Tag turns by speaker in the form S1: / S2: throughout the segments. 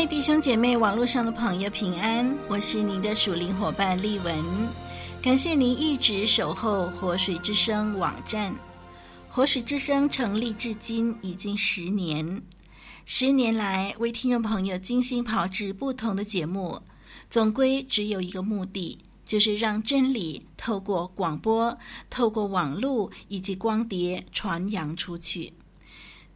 S1: 露》。主内弟兄姐妹，网络上的朋友平安，我是您的属灵伙伴丽文。感谢您一直守候活水之声网站。活水之声成立至今已经十年，十年来为听众朋友精心炮制不同的节目，总归只有一个目的，就是让真理透过广播、透过网络以及光碟传扬出去。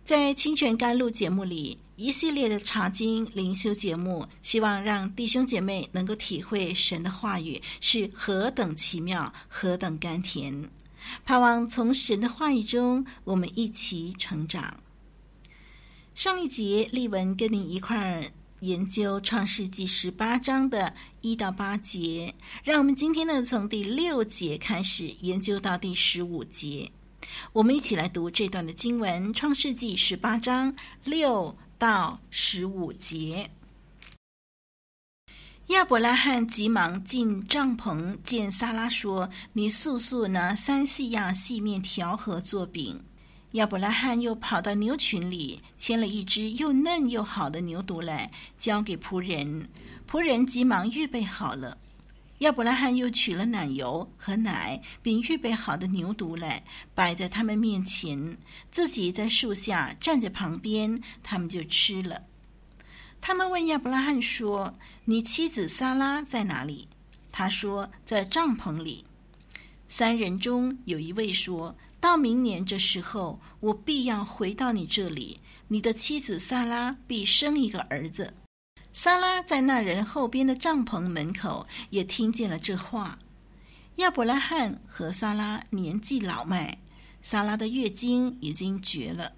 S1: 在清泉甘露节目里。一系列的查经灵修节目，希望让弟兄姐妹能够体会神的话语是何等奇妙、何等甘甜。盼望从神的话语中，我们一起成长。上一节丽文跟你一块儿研究创世纪十八章的一到八节，让我们今天呢从第六节开始研究到第十五节。我们一起来读这段的经文：创世纪十八章六。到十五节，亚伯拉罕急忙进帐篷，见撒拉说：“你速速拿三细亚细面条和做饼。”亚伯拉罕又跑到牛群里，牵了一只又嫩又好的牛犊来，交给仆人。仆人急忙预备好了。亚伯拉罕又取了奶油和奶，并预备好的牛犊来摆在他们面前，自己在树下站在旁边，他们就吃了。他们问亚伯拉罕说：“你妻子撒拉在哪里？”他说：“在帐篷里。”三人中有一位说：“到明年这时候，我必要回到你这里，你的妻子撒拉必生一个儿子。”萨拉在那人后边的帐篷门口也听见了这话。亚伯拉罕和萨拉年纪老迈，萨拉的月经已经绝了。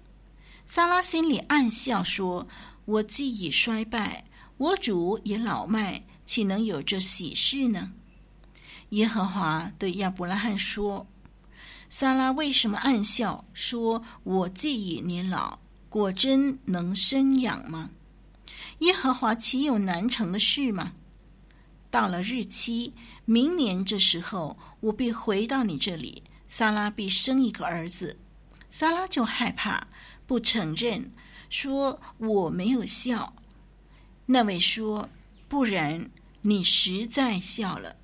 S1: 萨拉心里暗笑说：“我既已衰败，我主也老迈，岂能有这喜事呢？”耶和华对亚伯拉罕说：“萨拉为什么暗笑，说我既已年老，果真能生养吗？”耶和华岂有难成的事吗？到了日期，明年这时候，我必回到你这里，撒拉必生一个儿子。撒拉就害怕，不承认，说我没有笑。那位说：不然，你实在笑了。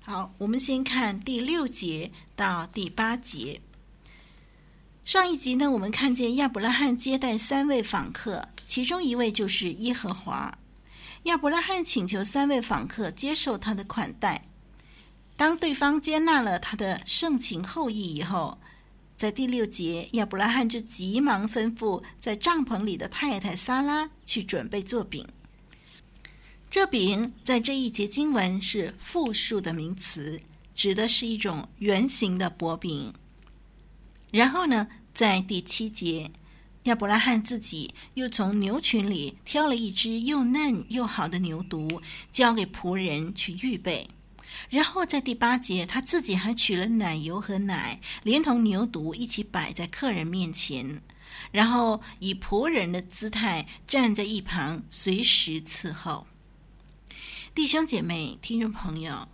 S1: 好，我们先看第六节到第八节。上一集呢，我们看见亚伯拉罕接待三位访客，其中一位就是耶和华。亚伯拉罕请求三位访客接受他的款待。当对方接纳了他的盛情厚意以后，在第六节，亚伯拉罕就急忙吩咐在帐篷里的太太撒拉去准备做饼。这饼在这一节经文是复数的名词，指的是一种圆形的薄饼。然后呢，在第七节，亚伯拉罕自己又从牛群里挑了一只又嫩又好的牛犊，交给仆人去预备。然后在第八节，他自己还取了奶油和奶，连同牛犊一起摆在客人面前，然后以仆人的姿态站在一旁，随时伺候。弟兄姐妹、听众朋友，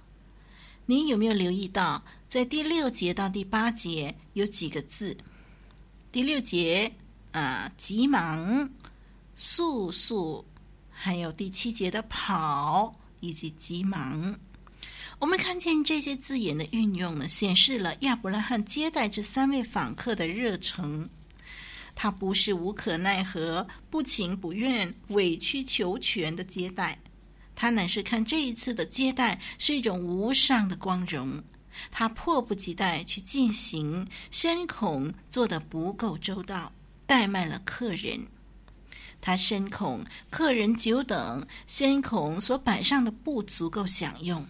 S1: 您有没有留意到？在第六节到第八节有几个字？第六节啊，急忙、速速，还有第七节的跑以及急忙。我们看见这些字眼的运用呢，显示了亚伯拉罕接待这三位访客的热诚。他不是无可奈何、不情不愿、委曲求全的接待，他乃是看这一次的接待是一种无上的光荣。他迫不及待去进行，深恐做得不够周到，怠慢了客人。他深恐客人久等，深恐所摆上的不足够享用。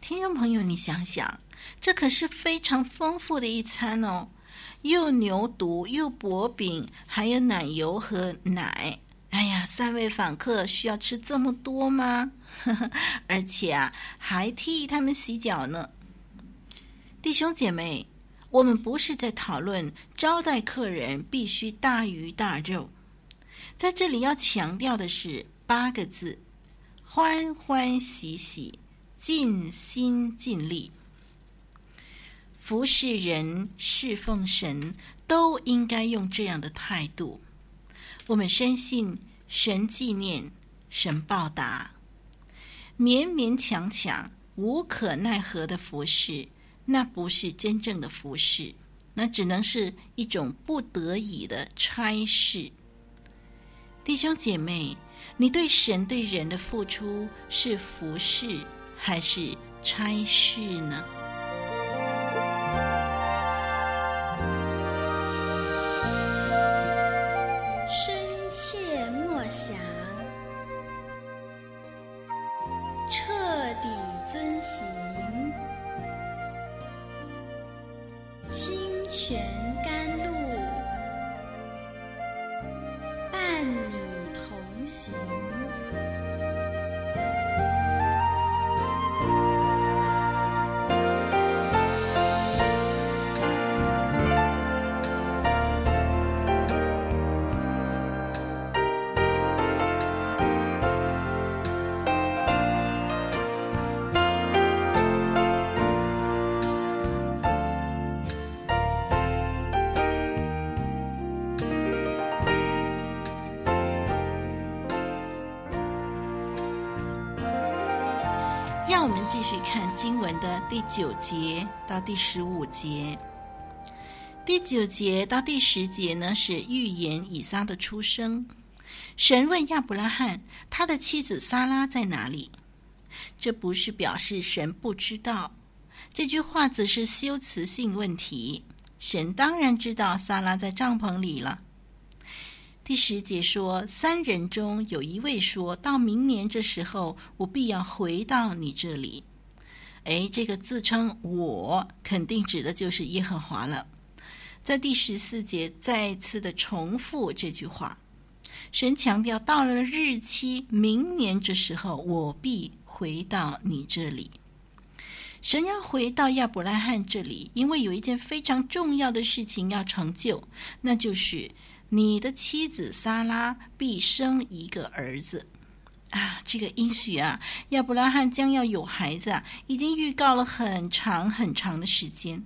S1: 听众朋友，你想想，这可是非常丰富的一餐哦。又牛犊，又薄饼，还有奶油和奶。哎呀，三位访客需要吃这么多吗？而且啊，还替他们洗脚呢。弟兄姐妹，我们不是在讨论招待客人必须大鱼大肉，在这里要强调的是八个字：欢欢喜喜，尽心尽力。服侍人、侍奉神，都应该用这样的态度。我们深信神纪念，神报答。勉勉强强、无可奈何的服侍，那不是真正的服侍，那只能是一种不得已的差事。弟兄姐妹，你对神对人的付出是服侍还是差事呢？继续看经文的第九节到第十五节。第九节到第十节呢，是预言以撒的出生。神问亚伯拉罕，他的妻子撒拉在哪里？这不是表示神不知道，这句话只是修辞性问题。神当然知道撒拉在帐篷里了。第十节说，三人中有一位说，到明年这时候，我必要回到你这里。哎，这个自称我，肯定指的就是耶和华了。在第十四节再次的重复这句话，神强调到了日期，明年这时候，我必回到你这里。神要回到亚伯拉罕这里，因为有一件非常重要的事情要成就，那就是。你的妻子撒拉必生一个儿子，啊，这个应许啊，亚伯拉罕将要有孩子啊，已经预告了很长很长的时间。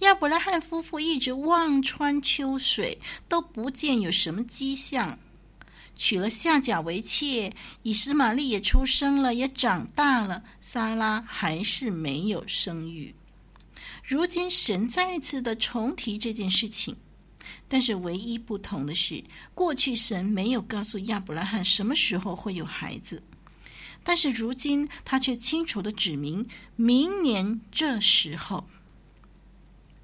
S1: 亚伯拉罕夫妇一直望穿秋水，都不见有什么迹象。娶了夏甲为妾，以实玛利也出生了，也长大了，撒拉还是没有生育。如今神再次的重提这件事情。但是唯一不同的是，过去神没有告诉亚伯拉罕什么时候会有孩子，但是如今他却清楚地指明，明年这时候，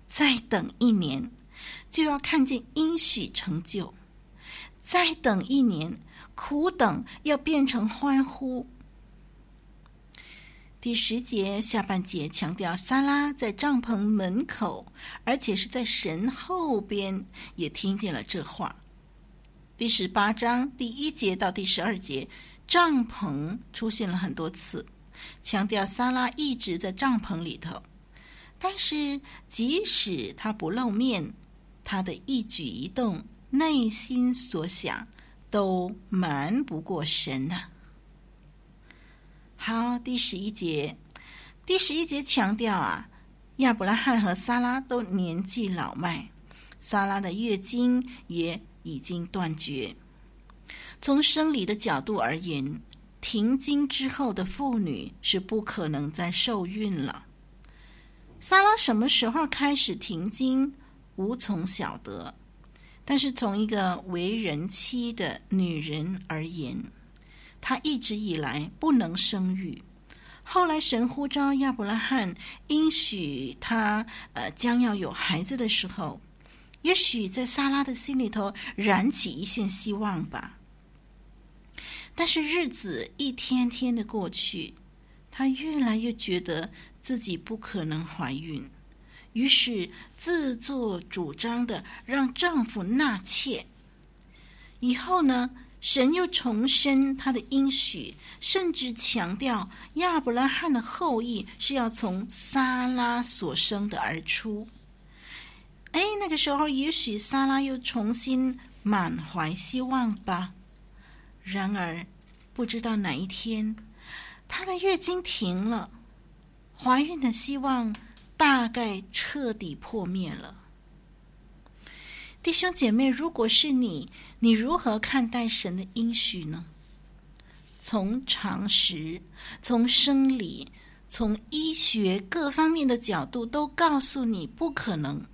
S1: 再等一年，就要看见应许成就；再等一年，苦等要变成欢呼。第十节下半节强调，撒拉在帐篷门口，而且是在神后边，也听见了这话。第十八章第一节到第十二节，帐篷出现了很多次，强调撒拉一直在帐篷里头。但是即使他不露面，他的一举一动、内心所想，都瞒不过神呐、好，第十一节，第十一节强调啊，亚伯拉罕和撒拉都年纪老迈，撒拉的月经也已经断绝。从生理的角度而言，停经之后的妇女是不可能再受孕了。撒拉什么时候开始停经，无从晓得。但是从一个为人妻的女人而言，他一直以来不能生育，后来神呼召亚伯拉罕，应许他呃将要有孩子的时候，也许在撒拉的心里头燃起一线希望吧。但是日子一天天的过去，他越来越觉得自己不可能怀孕，于是自作主张的让丈夫纳妾。以后呢，神又重申他的应许，甚至强调亚伯拉罕的后裔是要从撒拉所生的而出。哎，那个时候也许撒拉又重新满怀希望吧。然而，不知道哪一天，她的月经停了，怀孕的希望大概彻底破灭了。弟兄姐妹，如果是你，你如何看待神的应许呢？从常识、从生理、从医学各方面的角度都告诉你不可能。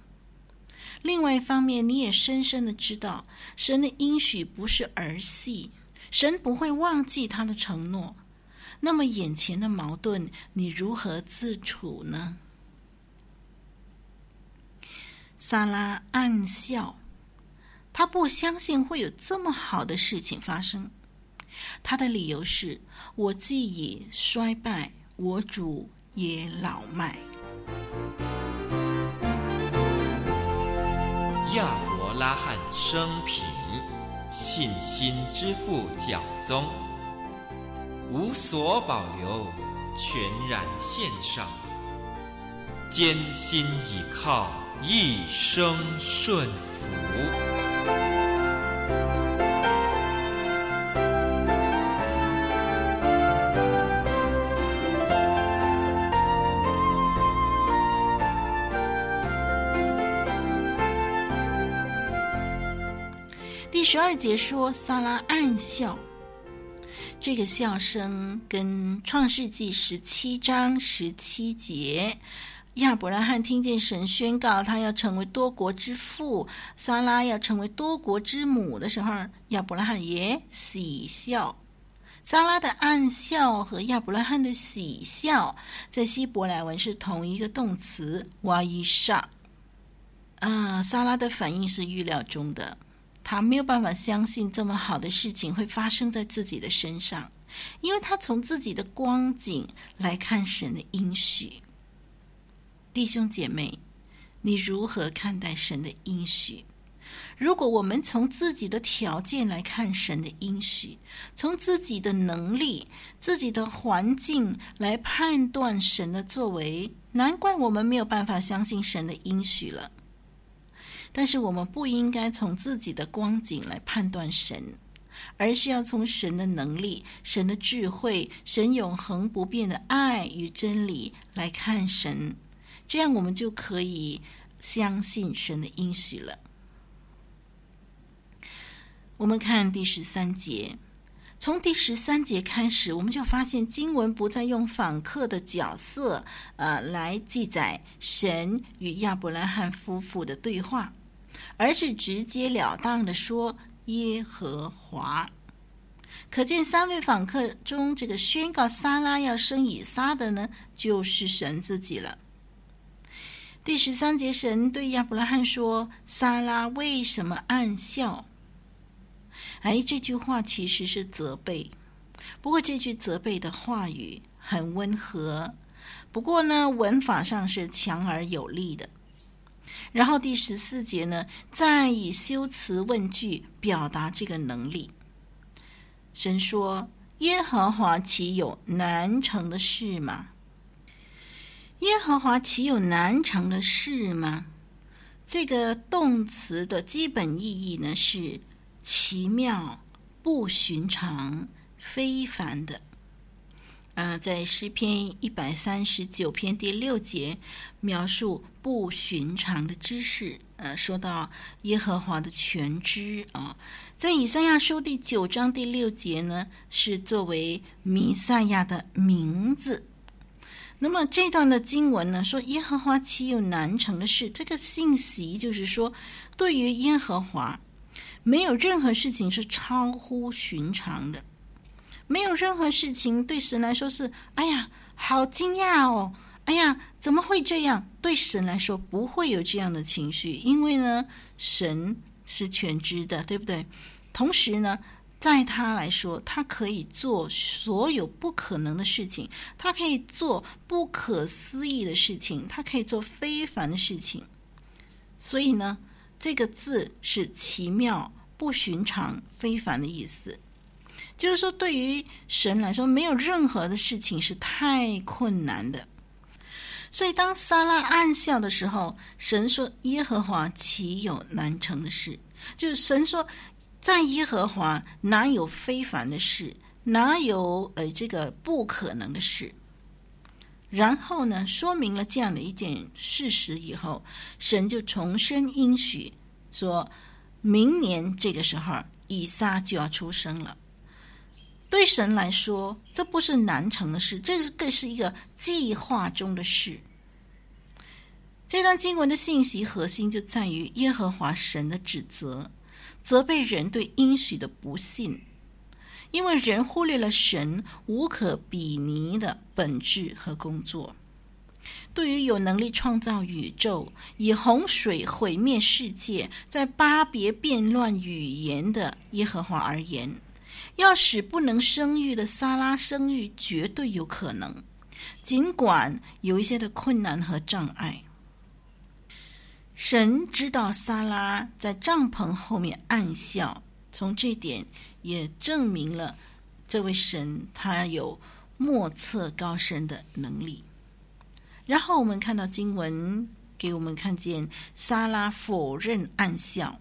S1: 另外一方面，你也深深的知道，神的应许不是儿戏，神不会忘记他的承诺。那么眼前的矛盾，你如何自处呢？萨拉暗笑，他不相信会有这么好的事情发生。他的理由是：“我既已衰败，我主也老迈。”
S2: 亚伯拉罕生平，信心之父教宗，无所保留，全然献上，坚心倚靠。一生顺服。
S1: 十二节说，萨拉暗笑，这个笑声跟创世纪十七章十七节。亚伯拉罕听见神宣告他要成为多国之父，撒拉要成为多国之母的时候，亚伯拉罕也喜笑。撒拉的暗笑和亚伯拉罕的喜笑，在希伯来文是同一个动词“哇伊莎”。啊，撒拉的反应是预料中的，他没有办法相信这么好的事情会发生在自己的身上，因为他从自己的光景来看神的应许。弟兄姐妹，你如何看待神的应许？如果我们从自己的条件来看神的应许，从自己的能力、自己的环境来判断神的作为，难怪我们没有办法相信神的应许了。但是我们不应该从自己的光景来判断神，而是要从神的能力、神的智慧、神永恒不变的爱与真理来看神。这样，我们就可以相信神的应许了。我们看第十三节，从第十三节开始，我们就发现经文不再用访客的角色，呃，来记载神与亚伯拉罕夫妇的对话，而是直截了当的说耶和华。可见三位访客中，这个宣告撒拉要生以撒的呢，就是神自己了。第十三节，神对亚伯拉罕说：“撒拉为什么暗笑？”哎，这句话其实是责备。不过这句责备的话语很温和，不过呢，文法上是强而有力的。然后第十四节呢，再以修辞问句表达这个能力。神说：“耶和华岂有难成的事吗？”耶和华岂有难成的事吗？这个动词的基本意义呢，是奇妙、不寻常、非凡的。呃，在诗篇一百三十九篇第六节描述不寻常的知识。呃，说到耶和华的全知啊、在以赛亚书第九章第六节呢，是作为弥赛亚的名字。那么这段的经文呢，说耶和华岂有难成的事？这个信息就是说，对于耶和华，没有任何事情是超乎寻常的，没有任何事情对神来说是，哎呀，好惊讶哦，哎呀，怎么会这样？对神来说不会有这样的情绪，因为呢，神是全知的，对不对？同时呢，在他来说，他可以做所有不可能的事情，他可以做不可思议的事情，他可以做非凡的事情。所以呢，这个字是奇妙、不寻常、非凡的意思。就是说，对于神来说，没有任何的事情是太困难的。所以，当撒拉暗笑的时候，神说：“耶和华岂有难成的事？”就是神说。在耶和华哪有非凡的事，哪有呃这个不可能的事？然后呢，说明了这样的一件事实以后，神就重申应许，说明年这个时候以撒就要出生了。对神来说，这不是难成的事，这是更是一个计划中的事。这段经文的信息核心就在于耶和华神的指责。责备人对应许的不信，因为人忽略了神无可比拟的本质和工作。对于有能力创造宇宙、以洪水毁灭世界、在巴别变乱语言的耶和华而言，要使不能生育的撒拉生育，绝对有可能，尽管有一些的困难和障碍。神知道撒拉在帐篷后面暗笑，从这点也证明了这位神他有莫测高深的能力。然后我们看到经文给我们看见撒拉否认暗笑。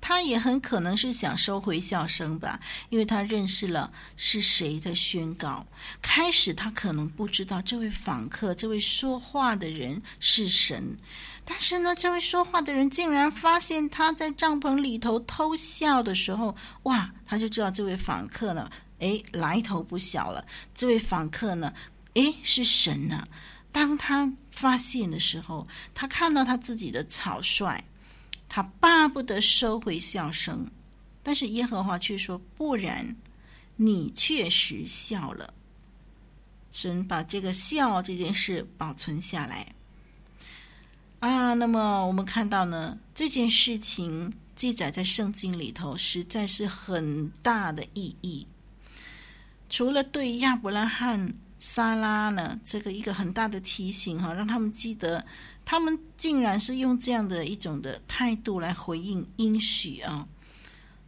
S1: 他也很可能是想收回笑声吧，因为他认识了是谁在宣告。开始他可能不知道这位访客、这位说话的人是神，但是呢，这位说话的人竟然发现他在帐篷里头偷笑的时候，哇，他就知道这位访客呢，诶，来头不小了。这位访客呢，诶，是神呢。当他发现的时候，他看到他自己的草率。他巴不得收回笑声，但是耶和华却说：“不然，你确实笑了。”神把这个笑这件事保存下来。啊，那么我们看到呢，这件事情记载在圣经里头，实在是很大的意义。除了对亚伯拉罕、撒拉呢，这个一个很大的提醒哈，让他们记得。他们竟然是用这样的一种的态度来回应应许啊！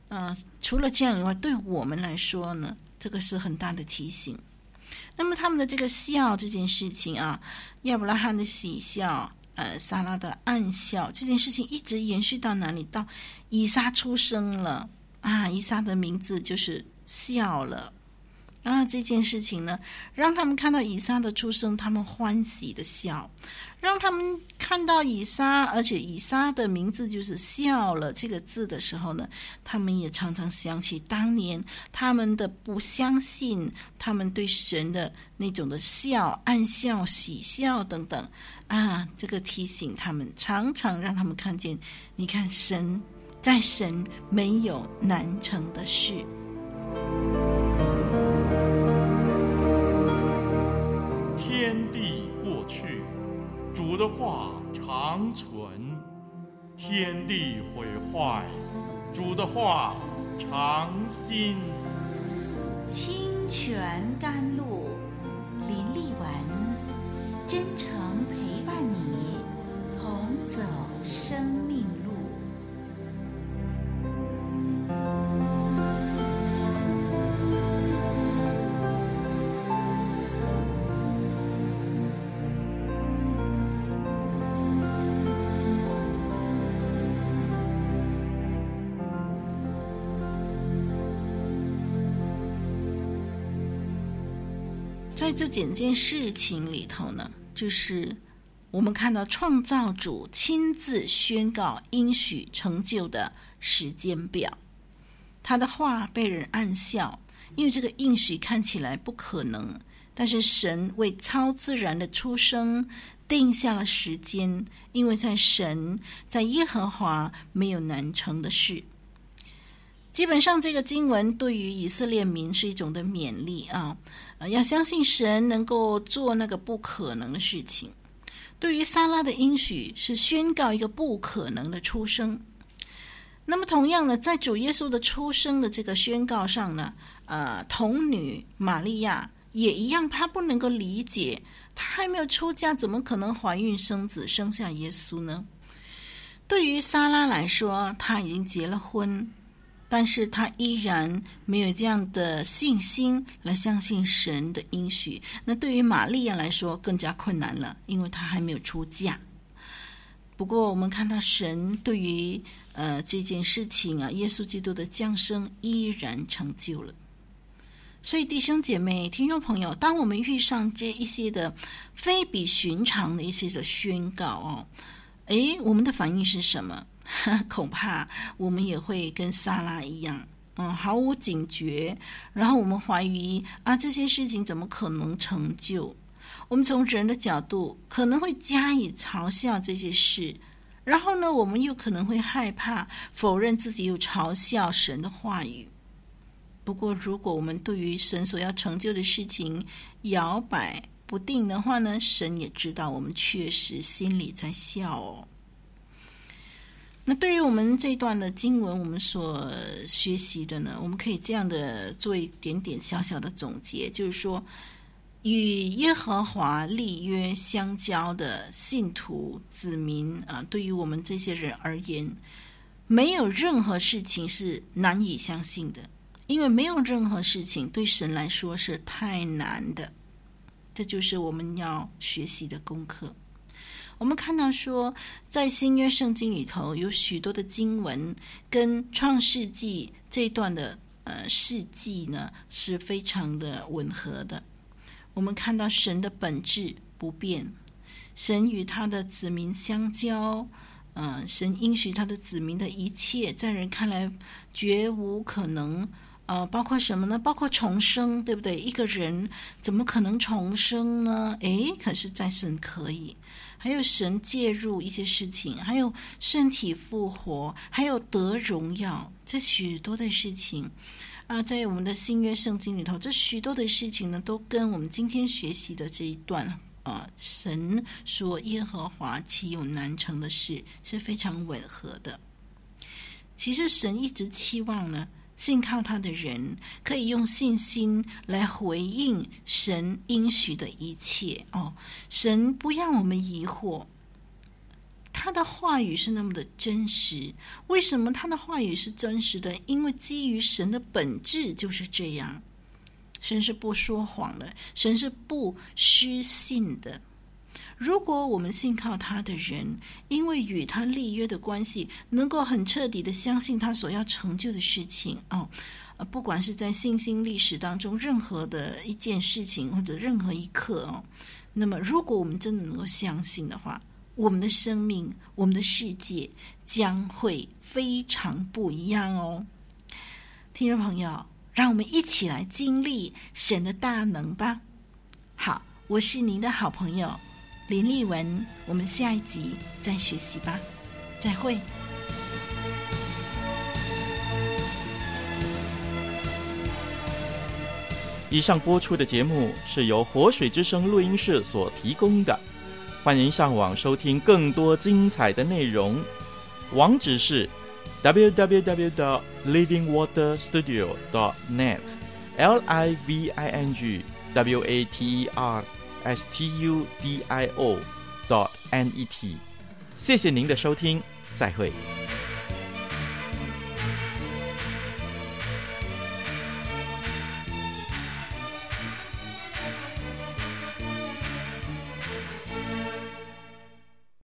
S1: 呃，除了这样以外，对我们来说呢，这个是很大的提醒。那么他们的这个笑这件事情啊，亚伯拉罕的喜笑，呃，撒拉的暗笑，这件事情一直延续到哪里？到以撒出生了啊！以撒的名字就是笑了。啊，这件事情呢，让他们看到以撒的出生，他们欢喜的笑；让他们看到以撒，而且以撒的名字就是“笑了”这个字的时候呢，他们也常常想起当年他们的不相信，他们对神的那种的笑、暗笑、喜笑等等。啊，这个提醒他们，常常让他们看见，你看神，在神没有难成的事。
S3: 主的话长存，天地毁坏；主的话长新，
S4: 清泉甘露，林立文，真诚陪伴你，同走生命。
S1: 在这整件事情里头呢，就是我们看到创造主亲自宣告应许成就的时间表。他的话被人暗笑，因为这个应许看起来不可能。但是神为超自然的出生定下了时间，因为在神，在耶和华没有难成的事。基本上，这个经文对于以色列民是一种的勉励啊，要相信神能够做那个不可能的事情。对于撒拉的应许，是宣告一个不可能的出生。那么，同样呢，在主耶稣的出生的这个宣告上呢，呃，童女玛利亚也一样，她不能够理解，她还没有出嫁，怎么可能怀孕生子，生下耶稣呢？对于撒拉来说，她已经结了婚，但是他依然没有这样的信心来相信神的应许。那对于玛利亚来说，更加困难了，因为她还没有出嫁。不过，我们看到神对于呃这件事情啊，耶稣基督的降生依然成就了。所以，弟兄姐妹、听众朋友，当我们遇上这一些的非比寻常的一些的宣告哦，诶，我们的反应是什么？恐怕我们也会跟撒拉一样，嗯，毫无警觉，然后我们怀疑啊，这些事情怎么可能成就？我们从人的角度可能会加以嘲笑这些事，然后呢，我们又可能会害怕否认自己有嘲笑神的话语。不过，如果我们对于神所要成就的事情摇摆不定的话呢，神也知道我们确实心里在笑哦。那对于我们这段的经文，我们所学习的呢，我们可以这样的做一点点小小的总结，就是说。与耶和华立约相交的信徒子民啊，对于我们这些人而言，没有任何事情是难以相信的，因为没有任何事情对神来说是太难的。这就是我们要学习的功课。我们看到说，在新约圣经里头有许多的经文跟创世纪这段的呃事迹呢，是非常的吻合的。我们看到神的本质不变，神与他的子民相交，嗯、呃，神应许他的子民的一切，在人看来绝无可能，呃，包括什么呢？包括重生，对不对？一个人怎么可能重生呢？诶，可是再生可以，还有神介入一些事情，还有身体复活，还有得荣耀，这许多的事情。啊，在我们的新约圣经里头，这许多的事情呢，都跟我们今天学习的这一段啊，神说耶和华岂有难成的事，是非常吻合的。其实神一直期望呢，信靠他的人可以用信心来回应神应许的一切哦，神不让我们疑惑。他的话语是那么的真实，为什么他的话语是真实的？因为基于神的本质就是这样，神是不说谎的，神是不失信的。如果我们信靠他的人，因为与他立约的关系，能够很彻底的相信他所要成就的事情哦，不管是在信心历史当中任何的一件事情或者任何一刻哦，那么如果我们真的能够相信的话，我们的生命，我们的世界将会非常不一样哦，听众朋友，让我们一起来经历神的大能吧。好，我是您的好朋友林立文，我们下一集再学习吧，再会。
S3: 以上播出的节目是由活水之声录音室所提供的。欢迎上网收听更多精彩的内容，网址是 www.livingwaterstudio.net，l i v i n g w a t e r s t u d i o. dot n e t。谢谢您的收听，再会。